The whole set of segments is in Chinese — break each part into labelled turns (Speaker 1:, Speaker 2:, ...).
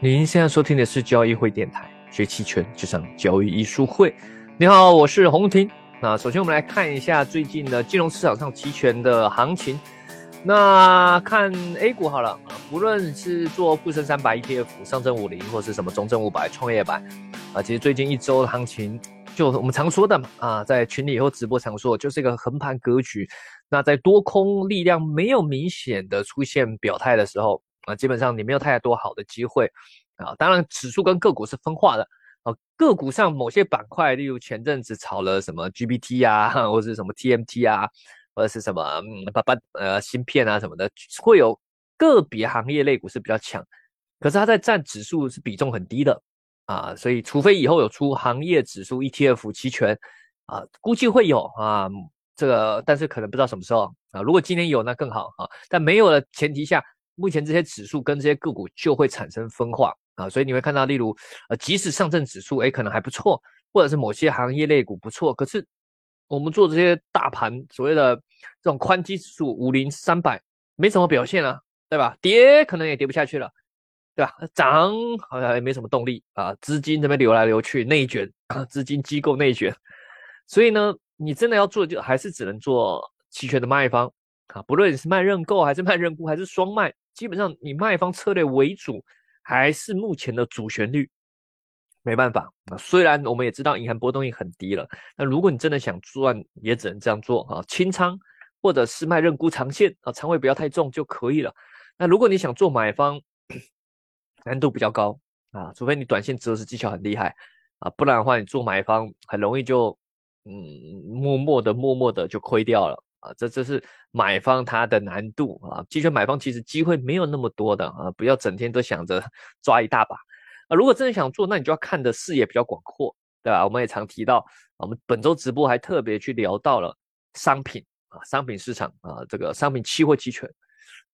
Speaker 1: 您现在收听的是交易会电台，学期权就像交易艺术会。你好，我是洪婷。那首先我们来看一下最近的金融市场上期权的行情。那看 A 股好了，不论是做沪深三百 ETF、上证五零，或是什么中证五百、创业板，啊，其实最近一周的行情，就我们常说的嘛，啊，在群里或直播常说，就是一个横盘格局。那在多空力量没有明显的出现表态的时候，啊，基本上你没有太多好的机会，啊，当然指数跟个股是分化的，啊，个股上某些板块，例如前阵子炒了什么 GPT 啊，或者是什么 TMT 啊，或者是什么嗯，把把呃芯片啊什么的，会有个别行业类股是比较强，可是它在占指数是比重很低的，啊，所以除非以后有出行业指数 ETF 期权，啊，估计会有啊，这个但是可能不知道什么时候啊，如果今年有那更好啊，但没有的前提下。目前这些指数跟这些个股就会产生分化啊，所以你会看到，例如呃，即使上证指数哎可能还不错，或者是某些行业类股不错，可是我们做这些大盘所谓的这种宽基指数五零三百没什么表现啊，对吧？跌可能也跌不下去了，对吧？涨好像也没什么动力啊，资金这边流来流去内卷啊，资金机构内卷，所以呢，你真的要做就还是只能做期权的卖方啊，不论你是卖认购还是卖认沽还是双卖。基本上以卖方策略为主，还是目前的主旋律。没办法啊，虽然我们也知道银行波动性很低了，那如果你真的想赚，也只能这样做啊，清仓或者是卖认沽长线啊，仓位不要太重就可以了。那如果你想做买方，难度比较高啊，除非你短线择时技巧很厉害啊，不然的话你做买方很容易就嗯默默的默默的就亏掉了。啊，这这是买方他的难度啊，期权买方其实机会没有那么多的啊，不要整天都想着 抓一大把啊。如果真的想做，那你就要看的视野比较广阔，对吧？我们也常提到，我们本周直播还特别去聊到了商品啊，商品市场啊，这个商品期货期权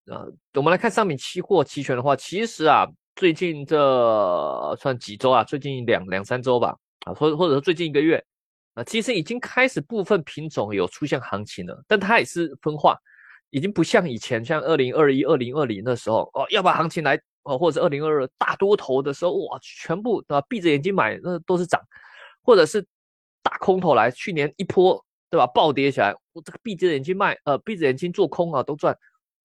Speaker 1: 啊。我们来看商品期货期权的话，其实啊，最近这算几周啊？最近两两三周吧啊，或或者说最近一个月。啊，其实已经开始部分品种有出现行情了，但它也是分化，已经不像以前，像二零二一、二零二零的时候哦，要把行情来哦，或者二零二二大多头的时候，哇，全部对吧？闭着眼睛买那都是涨，或者是大空头来，去年一波对吧？暴跌起来，我这个闭着眼睛卖，呃，闭着眼睛做空啊，都赚，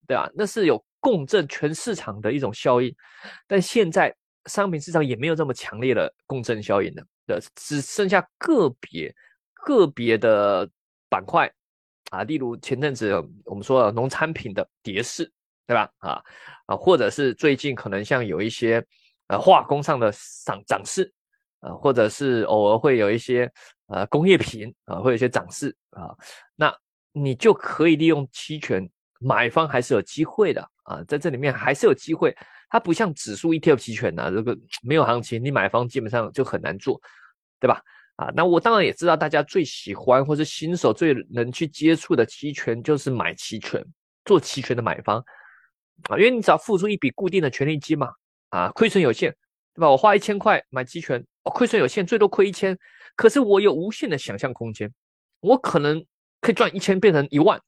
Speaker 1: 对吧？那是有共振全市场的一种效应，但现在商品市场也没有这么强烈的共振效应了。的只剩下个别个别的板块啊，例如前阵子我们说的农产品的跌势，对吧？啊啊，或者是最近可能像有一些呃化工上的涨涨势啊，或者是偶尔会有一些呃工业品啊，会有一些涨势啊，那你就可以利用期权，买方还是有机会的啊，在这里面还是有机会。它不像指数 ETF 期权呐，这个没有行情，你买方基本上就很难做，对吧？啊，那我当然也知道大家最喜欢或是新手最能去接触的期权就是买期权，做期权的买方啊，因为你只要付出一笔固定的权利金嘛，啊，亏损有限，对吧？我花一千块买期权，我亏损有限，最多亏一千，可是我有无限的想象空间，我可能可以赚一千变成一万，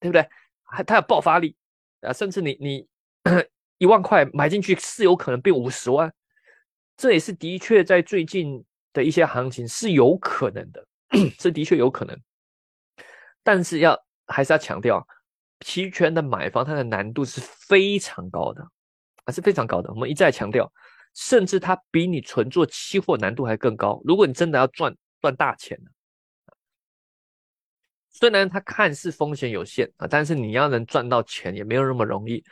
Speaker 1: 对不对？还它有爆发力啊，甚至你你。一万块买进去是有可能变五十万，这也是的确在最近的一些行情是有可能的，这的确有可能。但是要还是要强调，期权的买方它的难度是非常高的，还是非常高的。我们一再强调，甚至它比你纯做期货难度还更高。如果你真的要赚赚大钱虽然它看似风险有限啊，但是你要能赚到钱也没有那么容易。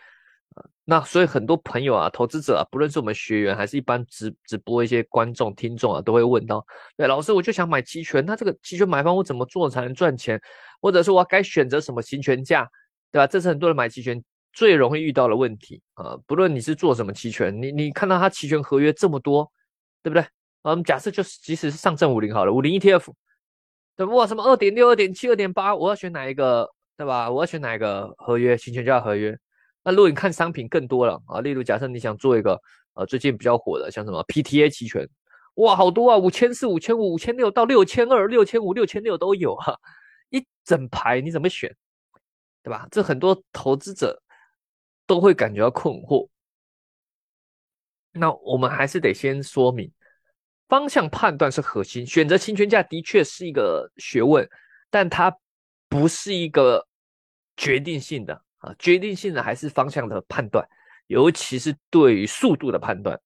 Speaker 1: 那所以很多朋友啊，投资者啊，不论是我们学员还是一般直直播一些观众听众啊，都会问到：对，老师，我就想买期权，那这个期权买方我怎么做才能赚钱？或者说我该选择什么行权价，对吧？这是很多人买期权最容易遇到的问题啊。不论你是做什么期权，你你看到它期权合约这么多，对不对？我们假设就是即使是上证五零好了，五零 ETF，对哇，什么二点六、二点七、二点八，我要选哪一个，对吧？我要选哪一个合约？行权价合约？那如果你看商品更多了啊，例如假设你想做一个呃最近比较火的，像什么 PTA 期权，哇，好多啊，五千四、五千五、五千六到六千二、六千五、六千六都有哈，一整排你怎么选，对吧？这很多投资者都会感觉到困惑。那我们还是得先说明，方向判断是核心，选择期权价的确是一个学问，但它不是一个决定性的啊，决定性的还是方向的判断，尤其是对于速度的判断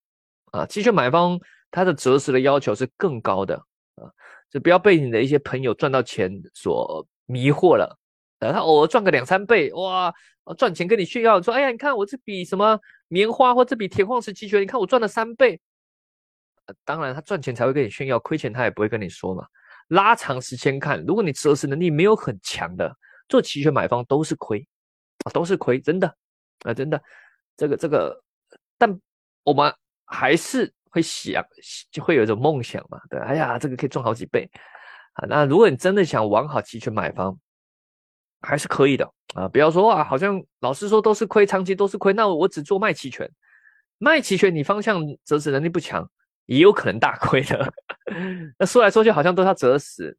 Speaker 1: 啊，期权买方他的择时的要求是更高的啊，就不要被你的一些朋友赚到钱所迷惑了。呃，他偶尔赚个两三倍，哇，赚钱跟你炫耀说，哎呀，你看我这笔什么棉花或这笔铁矿石期权，你看我赚了三倍。当然，他赚钱才会跟你炫耀，亏钱他也不会跟你说嘛。拉长时间看，如果你择时能力没有很强的，做期权买方都是亏，都是亏，真的啊，真的。这个这个，但我们还是会想，就会有一种梦想嘛，对，哎呀，这个可以赚好几倍啊。那如果你真的想玩好期权买方，还是可以的啊，不要说啊，好像老师说都是亏，长期都是亏，那我只做卖期权，卖期权你方向择时能力不强，也有可能大亏的。那说来说去好像都要择时，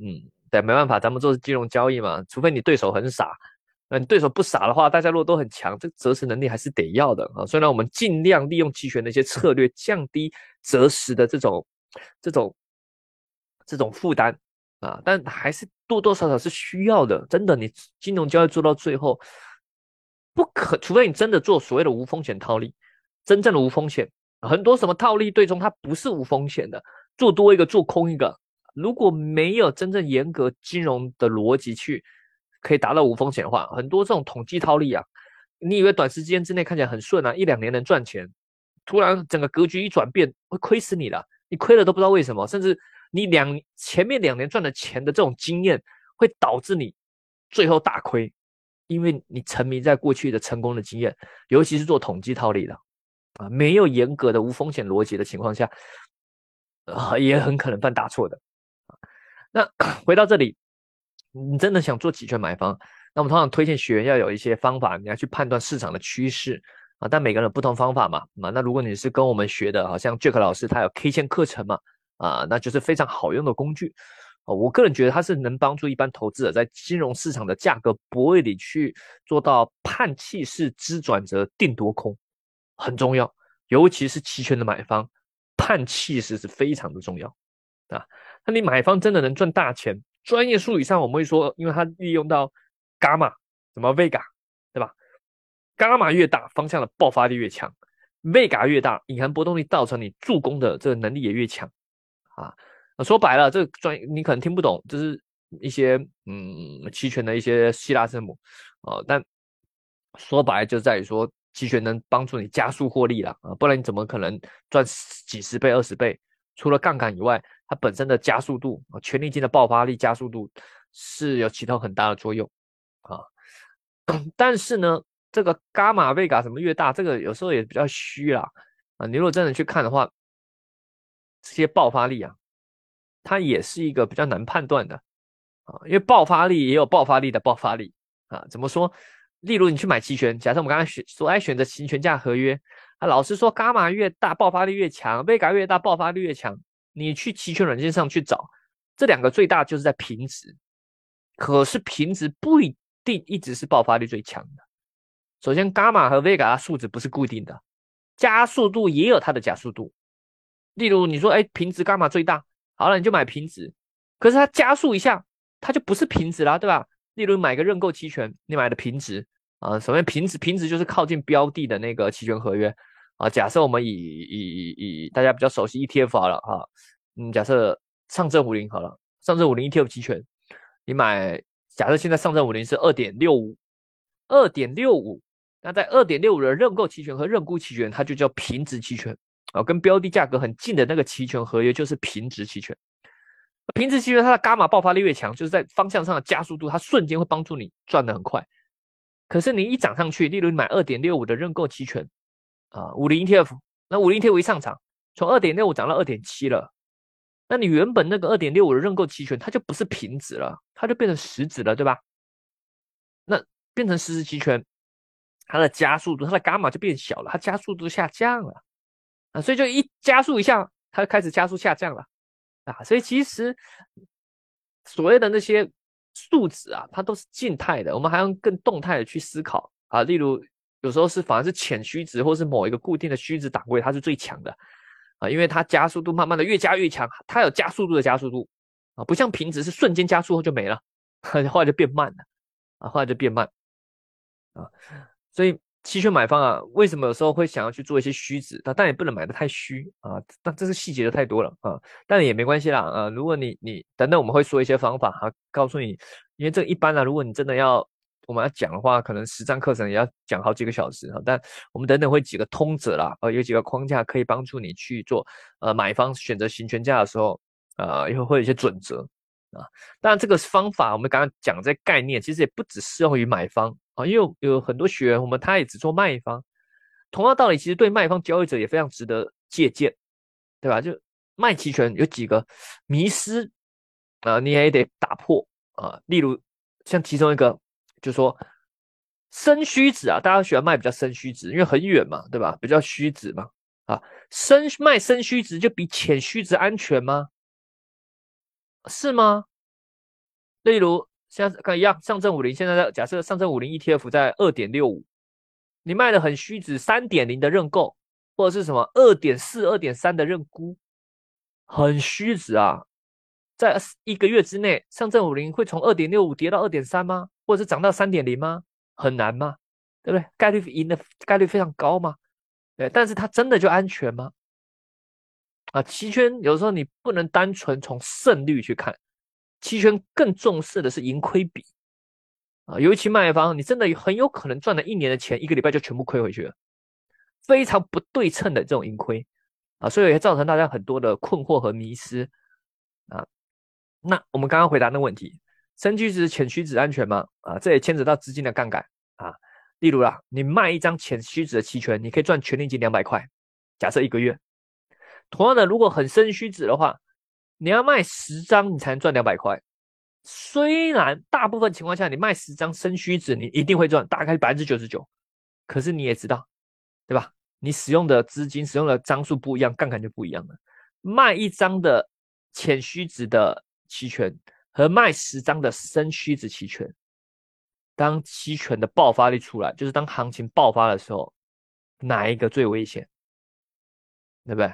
Speaker 1: 嗯，对，没办法，咱们做金融交易嘛，除非你对手很傻，那你对手不傻的话，大家如果都很强，这择时能力还是得要的啊。虽然我们尽量利用期权的一些策略，降低择时的这种这种这种负担。啊，但还是多多少少是需要的。真的，你金融交易做到最后，不可，除非你真的做所谓的无风险套利，真正的无风险。很多什么套利对冲，它不是无风险的，做多一个做空一个。如果没有真正严格金融的逻辑去可以达到无风险化，很多这种统计套利啊，你以为短时间之内看起来很顺啊，一两年能赚钱，突然整个格局一转变，会亏死你的，你亏了都不知道为什么，甚至。你两前面两年赚的钱的这种经验，会导致你最后大亏，因为你沉迷在过去的成功的经验，尤其是做统计套利的啊，没有严格的无风险逻辑的情况下，啊，也很可能犯大错的。那 回到这里，你真的想做期权买方，那我们通常推荐学员要有一些方法，你要去判断市场的趋势啊，但每个人不同方法嘛，啊，那如果你是跟我们学的，好像 Jack 老师他有 K 线课程嘛。啊，那就是非常好用的工具啊！我个人觉得它是能帮助一般投资者在金融市场的价格博弈里去做到判气势之转折定多空，很重要。尤其是期权的买方，判气势是非常的重要啊！那你买方真的能赚大钱？专业术语上我们会说，因为它利用到伽马，什么 vega，对吧？伽马越大，方向的爆发力越强；vega 越大，隐含波动力造成你助攻的这个能力也越强。啊，说白了，这个专你可能听不懂，就是一些嗯期权的一些希腊字母啊，但说白就在于说期权能帮助你加速获利了啊，不然你怎么可能赚几十倍、二十倍？除了杠杆以外，它本身的加速度啊，权力金的爆发力、加速度是有起到很大的作用啊。但是呢，这个伽马贝嘎什么越大，这个有时候也比较虚啦啊。你如果真的去看的话。这些爆发力啊，它也是一个比较难判断的啊，因为爆发力也有爆发力的爆发力啊。怎么说？例如你去买期权，假设我们刚才选说，哎，选择期权价合约，啊，老师说伽马越大爆发力越强，贝嘎越大爆发力越强。你去期权软件上去找，这两个最大就是在平值，可是平值不一定一直是爆发力最强的。首先，伽马和贝嘎数值不是固定的，加速度也有它的加速度。例如你说，哎，平值伽马最大，好了，你就买平值，可是它加速一下，它就不是平值啦，对吧？例如买个认购期权，你买的平值啊，首先平值平值就是靠近标的的那个期权合约啊。假设我们以以以大家比较熟悉 ETF 好了哈，嗯，假设上证五零好了，上证五零 ETF 期权，你买，假设现在上证五零是二点六五，二点六五，那在二点六五的认购期权和认沽期权，它就叫平值期权。啊，跟标的价格很近的那个期权合约就是平值期权。平值期权它的伽马爆发力越强，就是在方向上的加速度，它瞬间会帮助你赚得很快。可是你一涨上去，例如你买二点六五的认购期权，啊，五零 ETF，那五零 ETF 一上涨，从二点六五涨到二点七了，那你原本那个二点六五的认购期权，它就不是平值了，它就变成实值了，对吧？那变成实值期权，它的加速度，它的伽马就变小了，它加速度下降了。啊，所以就一加速一下，它就开始加速下降了，啊，所以其实所谓的那些数值啊，它都是静态的，我们还要更动态的去思考啊。例如有时候是反而是浅虚值或是某一个固定的虚值档位，它是最强的啊，因为它加速度慢慢的越加越强，它有加速度的加速度啊，不像平值是瞬间加速后就没了，后来就变慢了啊，后来就变慢啊，所以期权买方啊，为什么有时候会想要去做一些虚值？但但也不能买的太虚啊，但这是细节的太多了啊，但也没关系啦啊，如果你你等等我们会说一些方法哈，告诉你，因为这一般呢，如果你真的要。我们要讲的话，可能实战课程也要讲好几个小时哈。但我们等等会几个通则啦，呃，有几个框架可以帮助你去做，呃，买方选择行权价的时候，呃，又会有一些准则啊。当然，这个方法我们刚刚讲这概念，其实也不只适用于买方啊，因为有很多学员，我们他也只做卖方，同样道理，其实对卖方交易者也非常值得借鉴，对吧？就卖期权有几个迷失啊，你也得打破啊。例如像其中一个。就说深虚值啊，大家喜欢卖比较深虚值，因为很远嘛，对吧？比较虚值嘛，啊，深卖深虚值就比浅虚值安全吗？是吗？例如像跟一样，上证五零现在的假设，上证五零 ETF 在二点六五，你卖的很虚值，三点零的认购，或者是什么二点四、二点三的认沽，很虚值啊，在一个月之内，上证五零会从二点六五跌到二点三吗？或者是涨到三点零吗？很难吗？对不对？概率赢的概率非常高吗？对，但是它真的就安全吗？啊，期权有时候你不能单纯从胜率去看，期权更重视的是盈亏比啊。尤其卖方，你真的很有可能赚了一年的钱，一个礼拜就全部亏回去了，非常不对称的这种盈亏啊，所以也造成大家很多的困惑和迷失啊。那我们刚刚回答那问题。深虚值、浅虚值安全吗？啊，这也牵扯到资金的杠杆啊。例如啦，你卖一张浅虚值的期权，你可以赚权利金两百块，假设一个月。同样的，如果很深虚值的话，你要卖十张，你才能赚两百块。虽然大部分情况下，你卖十张深虚值，你一定会赚，大概百分之九十九。可是你也知道，对吧？你使用的资金、使用的张数不一样，杠杆就不一样了。卖一张的浅虚值的期权。和卖十张的深虚值期权，当期权的爆发力出来，就是当行情爆发的时候，哪一个最危险？对不对？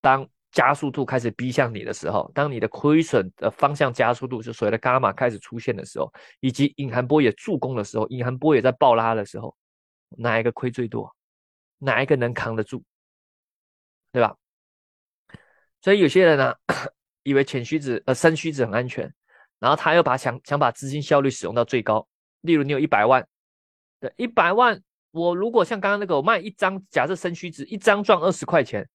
Speaker 1: 当加速度开始逼向你的时候，当你的亏损的方向加速度，就所谓的伽马开始出现的时候，以及隐含波也助攻的时候，隐含波也在爆拉的时候，哪一个亏最多？哪一个能扛得住？对吧？所以有些人呢。以为浅虚值呃深虚值很安全，然后他又把想想把资金效率使用到最高。例如你有一百万，对一百万，我如果像刚刚那个我卖一张，假设深虚值一张赚二十块钱，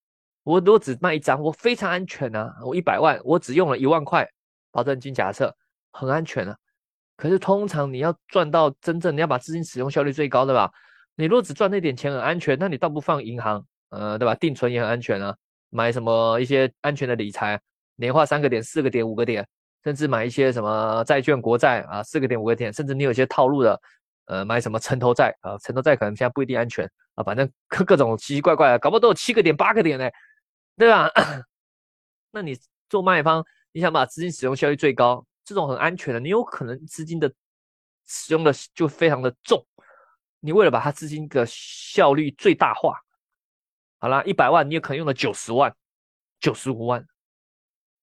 Speaker 1: 我如果只卖一张，我非常安全啊。我一百万，我只用了一万块保证金，假设很安全啊。可是通常你要赚到真正你要把资金使用效率最高的吧？你如果只赚那点钱很安全，那你倒不放银行，呃，对吧？定存也很安全啊，买什么一些安全的理财。年化三个点、四个点、五个点，甚至买一些什么债券、国债啊，四个点、五个点，甚至你有些套路的，呃，买什么城投债啊，城投债可能现在不一定安全啊，反正各各种奇奇怪怪的，搞不好都有七个点、八个点呢，对吧？那你做卖方，你想把资金使用效率最高，这种很安全的，你有可能资金的使用的就非常的重，你为了把它资金的效率最大化，好啦，一百万你也可能用了九十万、九十五万。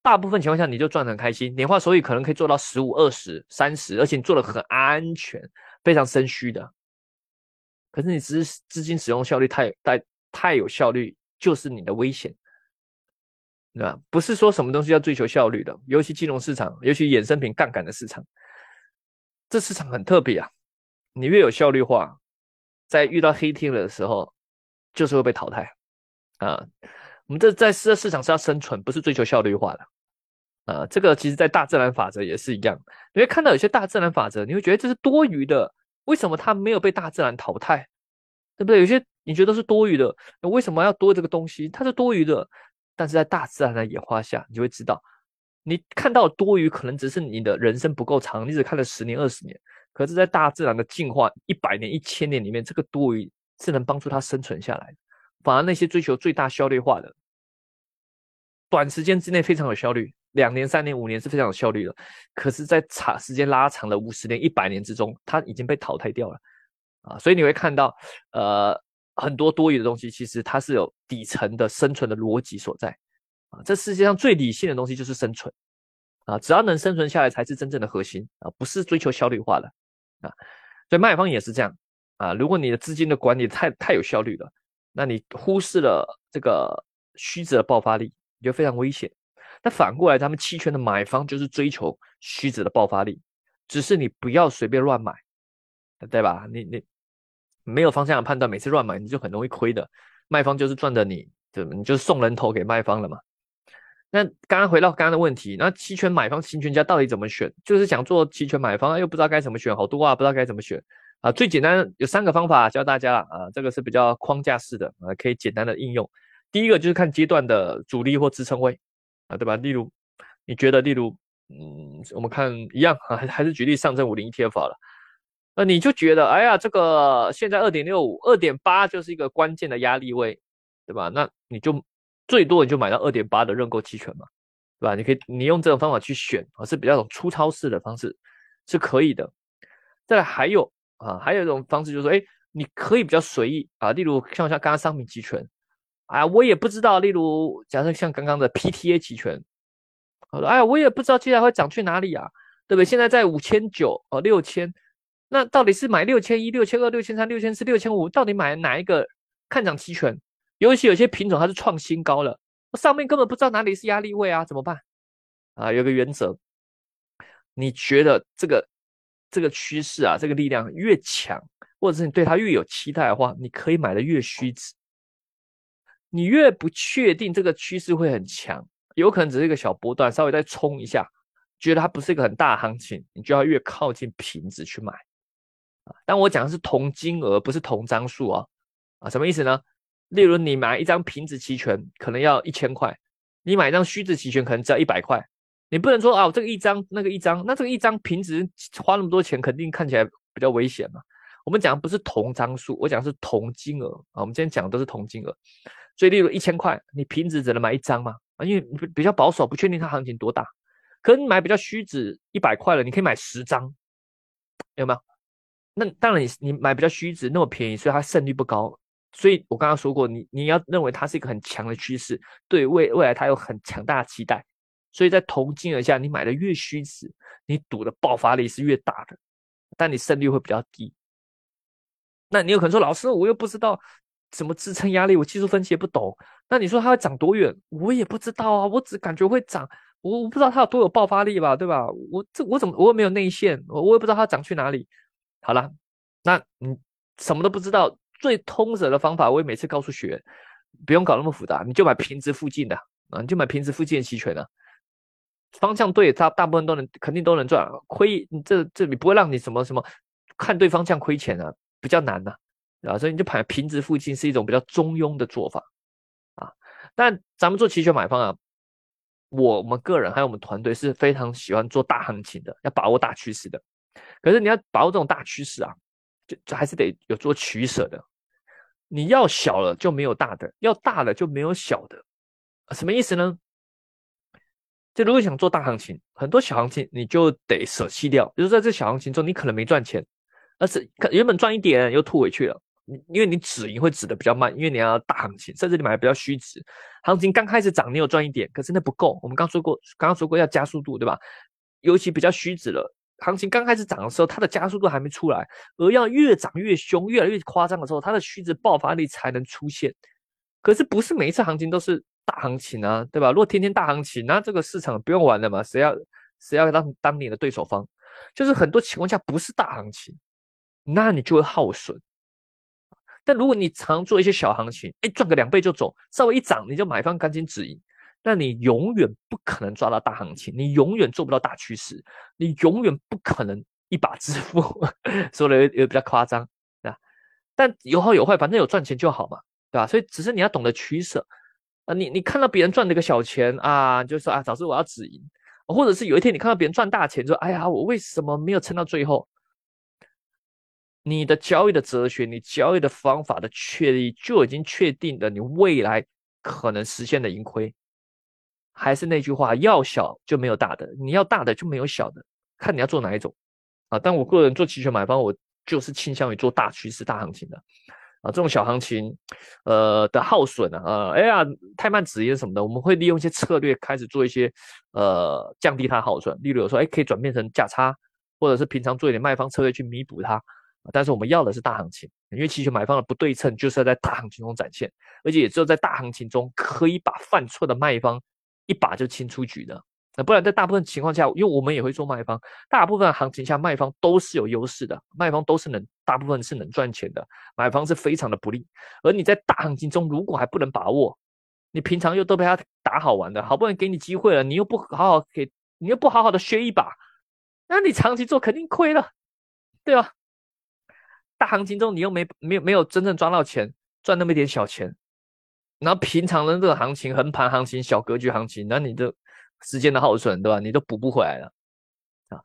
Speaker 1: 大部分情况下，你就赚得很开心，年化收益可能可以做到十五、二十、三十，而且你做的很安全，非常深虚的。可是你资资金使用效率太太太有效率，就是你的危险，对吧？不是说什么东西要追求效率的，尤其金融市场，尤其衍生品杠杆的市场，这市场很特别啊。你越有效率化，在遇到黑天鹅的时候，就是会被淘汰啊。我们这在市市场是要生存，不是追求效率化的，呃，这个其实在大自然法则也是一样。你会看到有些大自然法则，你会觉得这是多余的，为什么它没有被大自然淘汰？对不对？有些你觉得是多余的，为什么要多这个东西？它是多余的，但是在大自然的演化下，你就会知道，你看到多余，可能只是你的人生不够长，你只看了十年、二十年，可是，在大自然的进化一百年、一千年里面，这个多余是能帮助它生存下来的。反而那些追求最大效率化的，短时间之内非常有效率，两年、三年、五年是非常有效率的。可是，在长时间拉长了五十年、一百年之中，它已经被淘汰掉了。啊，所以你会看到，呃，很多多余的东西，其实它是有底层的生存的逻辑所在啊。这世界上最理性的东西就是生存啊，只要能生存下来才是真正的核心啊，不是追求效率化的啊。所以卖方也是这样啊，如果你的资金的管理太太有效率了，那你忽视了这个虚值的爆发力，你就非常危险。那反过来，他们期权的买方就是追求虚值的爆发力，只是你不要随便乱买，对吧？你你没有方向的判断，每次乱买你就很容易亏的。卖方就是赚的你，对你就送人头给卖方了嘛。那刚刚回到刚刚的问题，那期权买方、期权家到底怎么选？就是想做期权买方，又不知道该怎么选，好多啊，不知道该怎么选啊。最简单有三个方法教大家了啊，这个是比较框架式的啊，可以简单的应用。第一个就是看阶段的阻力或支撑位。啊，对吧？例如，你觉得，例如，嗯，我们看一样啊，还还是举例上证五零 ETF 好了。那你就觉得，哎呀，这个现在二点六五、二点八就是一个关键的压力位，对吧？那你就最多你就买到二点八的认购期权嘛，对吧？你可以你用这种方法去选，啊，是比较种粗糙式的方式，是可以的。再来还有啊，还有一种方式就是说，哎，你可以比较随意啊，例如像像刚刚商品期权。哎，我也不知道。例如，假设像刚刚的 PTA 期权，好了，哎，我也不知道接下来会涨去哪里啊，对不对？现在在五千九哦，六千，那到底是买六千一、六千二、六千三、六千四、六千五？到底买哪一个看涨期权？尤其有些品种它是创新高了，上面根本不知道哪里是压力位啊，怎么办？啊，有个原则，你觉得这个这个趋势啊，这个力量越强，或者是你对它越有期待的话，你可以买的越虚值。你越不确定这个趋势会很强，有可能只是一个小波段，稍微再冲一下，觉得它不是一个很大行情，你就要越靠近平值去买啊。但我讲的是同金额，不是同张数啊啊，什么意思呢？例如你买一张平值期权可能要一千块，你买一张虚值期权可能只要一百块，你不能说啊，这个一张那个一张，那这个一张平值花那么多钱，肯定看起来比较危险嘛。我们讲的不是同张数，我讲的是同金额啊。我们今天讲的都是同金额。所以，例如一千块，你平值只能买一张嘛？啊，因为比比较保守，不确定它行情多大。可你买比较虚值一百块了，你可以买十张，有没有？那当然，你你买比较虚值那么便宜，所以它胜率不高。所以我刚刚说过，你你要认为它是一个很强的趋势，对未未来它有很强大的期待。所以在同金额下，你买的越虚值，你赌的爆发力是越大的，但你胜率会比较低。那你有可能说，老师，我又不知道。怎么支撑压力？我技术分析也不懂。那你说它会涨多远？我也不知道啊。我只感觉会涨，我我不知道它有多有爆发力吧，对吧？我这我怎么我又没有内线，我我也不知道它涨去哪里。好了，那你什么都不知道，最通则的方法，我也每次告诉学员，不用搞那么复杂，你就买平值附近的啊，你就买平值附近的期权啊。方向对，大大部分都能肯定都能赚，亏这这里不会让你什么什么看对方向亏钱啊，比较难呐。啊，所以你就盘平值附近是一种比较中庸的做法啊。但咱们做期权买方啊，我们个人还有我们团队是非常喜欢做大行情的，要把握大趋势的。可是你要把握这种大趋势啊，就就还是得有做取舍的。你要小了就没有大的，要大了就没有小的。什么意思呢？就如果想做大行情，很多小行情你就得舍弃掉。比如在这小行情中，你可能没赚钱，而是原本赚一点又吐回去了。因为你止盈会止的比较慢，因为你要大行情，甚至你买的比较虚值，行情刚开始涨，你有赚一点，可是那不够。我们刚说过，刚刚说过要加速度，对吧？尤其比较虚值了，行情刚开始涨的时候，它的加速度还没出来，而要越涨越凶，越来越夸张的时候，它的虚值爆发力才能出现。可是不是每一次行情都是大行情啊，对吧？如果天天大行情，那这个市场不用玩了嘛？谁要谁要当当你的对手方？就是很多情况下不是大行情，那你就会耗损。但如果你常做一些小行情，哎，赚个两倍就走，稍微一涨你就买方赶紧止盈，那你永远不可能抓到大行情，你永远做不到大趋势，你永远不可能一把致富。说的也比较夸张，对吧？但有好有坏，反正有赚钱就好嘛，对吧？所以只是你要懂得取舍你你看到别人赚了个小钱啊，就说啊，早知我要止盈，或者是有一天你看到别人赚大钱，说哎呀，我为什么没有撑到最后？你的交易的哲学，你交易的方法的确立，就已经确定了你未来可能实现的盈亏。还是那句话，要小就没有大的，你要大的就没有小的，看你要做哪一种啊。但我个人做期权买方，我就是倾向于做大趋势、大行情的啊。这种小行情，呃的耗损啊，呃，哎呀，太慢止盈什么的，我们会利用一些策略开始做一些呃降低它耗损。例如说，哎，可以转变成价差，或者是平常做一点卖方策略去弥补它。但是我们要的是大行情，因为期权买方的不对称就是要在大行情中展现，而且也只有在大行情中可以把犯错的卖方一把就清出局的。不然在大部分情况下，因为我们也会做卖方，大部分行情下卖方都是有优势的，卖方都是能大部分是能赚钱的，买方是非常的不利。而你在大行情中如果还不能把握，你平常又都被他打好玩的，好不容易给你机会了，你又不好好给，你又不好好的削一把，那你长期做肯定亏了，对吧？大行情中，你又没没没有真正赚到钱，赚那么一点小钱，然后平常的这个行情，横盘行情、小格局行情，那你的时间的耗损，对吧？你都补不回来了啊！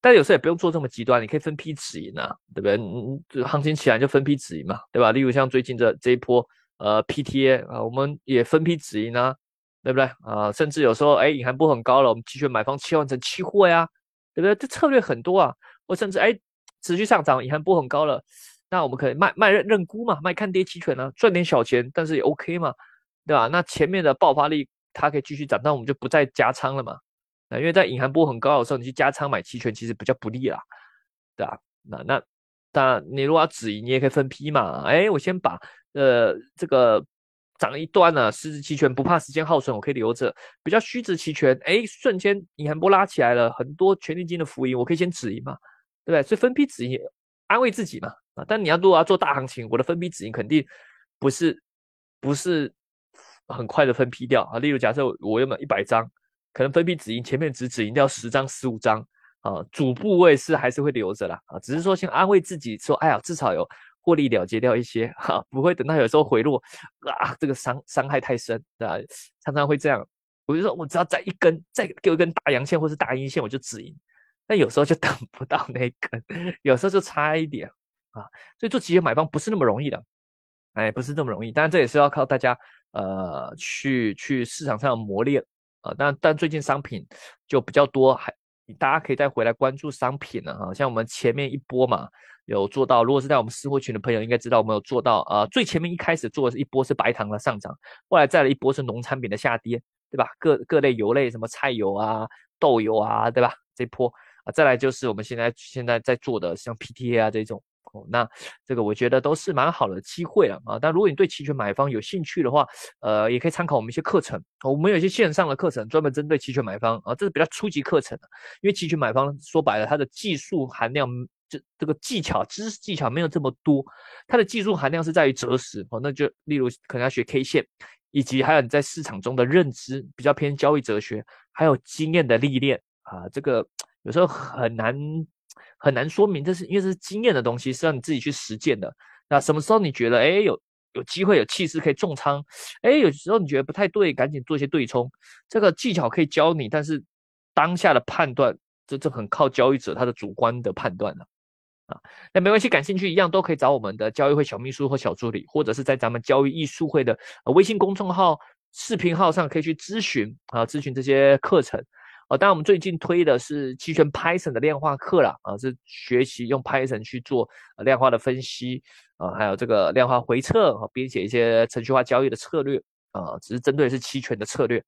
Speaker 1: 但有时候也不用做这么极端，你可以分批止盈啊，对不对？嗯，行情起来就分批止盈嘛，对吧？例如像最近这这一波，呃，PTA 啊，我们也分批止盈啊，对不对？啊，甚至有时候，哎，隐含波很高了，我们继续买方切换成期货呀，对不对？这策略很多啊，或甚至哎。持续上涨，隐含波很高了，那我们可以卖卖认认沽嘛，卖看跌期权呢，赚点小钱，但是也 OK 嘛，对吧？那前面的爆发力它可以继续涨，那我们就不再加仓了嘛。那因为在隐含波很高的时候，你去加仓买期权其实比较不利啦，对吧？那那那你如果要止盈，你也可以分批嘛。哎，我先把呃这个涨一段呢，实质期权不怕时间耗损，我可以留着。比较虚值期权，哎，瞬间隐含波拉起来了，很多权利金的浮盈，我可以先止盈嘛。对不对？所以分批止盈，安慰自己嘛啊！但你要如果要做大行情，我的分批止盈肯定不是不是很快的分批掉啊。例如，假设我有买一百张，可能分批止盈，前面只止盈掉十张、十五张啊，主部位是还是会留着啦啊。只是说先安慰自己说，哎呀，至少有获利了结掉一些哈，不会等到有时候回落啊，这个伤伤害太深对吧？常常会这样，我就说我只要再一根，再给我一根大阳线或是大阴线，我就止盈。但有时候就等不到那一根，有时候就差一点啊，所以做企业买方不是那么容易的，哎，不是那么容易。当然这也是要靠大家呃去去市场上磨练啊。但但最近商品就比较多，还大家可以再回来关注商品了啊。像我们前面一波嘛，有做到，如果是在我们私货群的朋友应该知道，我们有做到啊。最前面一开始做的一波是白糖的上涨，后来再来一波是农产品的下跌，对吧？各各类油类，什么菜油啊、豆油啊，对吧？这波啊。再来就是我们现在现在在做的像 PTA 啊这种哦，那这个我觉得都是蛮好的机会了啊。但如果你对期权买方有兴趣的话，呃，也可以参考我们一些课程，我们有一些线上的课程专门针对期权买方啊，这是比较初级课程因为期权买方说白了，它的技术含量这这个技巧知识技巧没有这么多，它的技术含量是在于择时哦，那就例如可能要学 K 线，以及还有你在市场中的认知比较偏交易哲学，还有经验的历练啊，这个。有时候很难很难说明，这是因为这是经验的东西，是让你自己去实践的。那什么时候你觉得哎有有机会有气势可以重仓，哎有时候你觉得不太对，赶紧做一些对冲。这个技巧可以教你，但是当下的判断这这很靠交易者他的主观的判断了啊。那没关系，感兴趣一样都可以找我们的交易会小秘书或小助理，或者是在咱们交易艺术会的微信公众号、视频号上可以去咨询啊，咨询这些课程。哦，当然我们最近推的是期权 Python 的量化课了啊，是学习用 Python 去做量化的分析啊，还有这个量化回测啊，编写一些程序化交易的策略啊，只是针对是期权的策略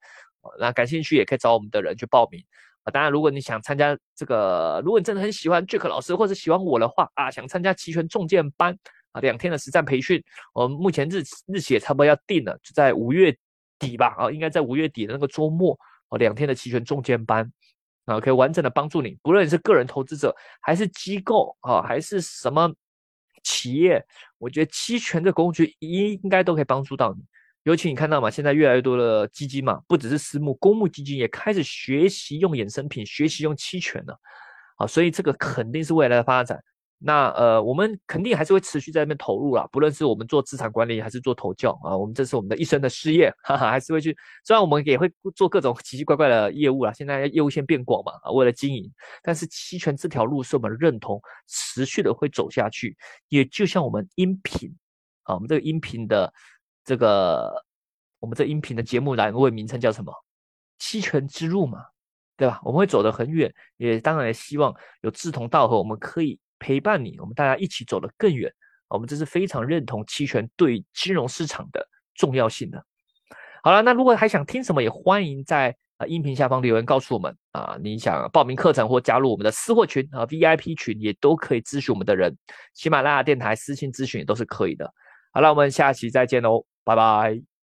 Speaker 1: 啊。那感兴趣也可以找我们的人去报名啊。当然，如果你想参加这个，如果你真的很喜欢 Jack 老师或者喜欢我的话啊，想参加期权重建班啊，两天的实战培训，我们目前日日期也差不多要定了，就在五月底吧啊，应该在五月底的那个周末。哦，两天的期权中间班啊，可以完整的帮助你，不论你是个人投资者，还是机构啊，还是什么企业，我觉得期权这工具应应该都可以帮助到你。尤其你看到嘛，现在越来越多的基金嘛，不只是私募、公募基金也开始学习用衍生品，学习用期权了。啊，所以这个肯定是未来的发展。那呃，我们肯定还是会持续在那边投入啦，不论是我们做资产管理还是做投教啊，我们这是我们的一生的事业，哈哈，还是会去。虽然我们也会做各种奇奇怪怪的业务啦，现在业务线变广嘛，啊，为了经营，但是期权这条路是我们认同，持续的会走下去。也就像我们音频啊，我们这个音频的这个，我们这音频的节目栏位名称叫什么？期权之路嘛，对吧？我们会走得很远，也当然也希望有志同道合，我们可以。陪伴你，我们大家一起走得更远。我们这是非常认同期权对金融市场的重要性的。好了，那如果还想听什么，也欢迎在啊音频下方留言告诉我们啊。你想报名课程或加入我们的私货群啊 VIP 群，也都可以咨询我们的人。喜马拉雅电台私信咨询也都是可以的。好了，我们下期再见喽，拜拜。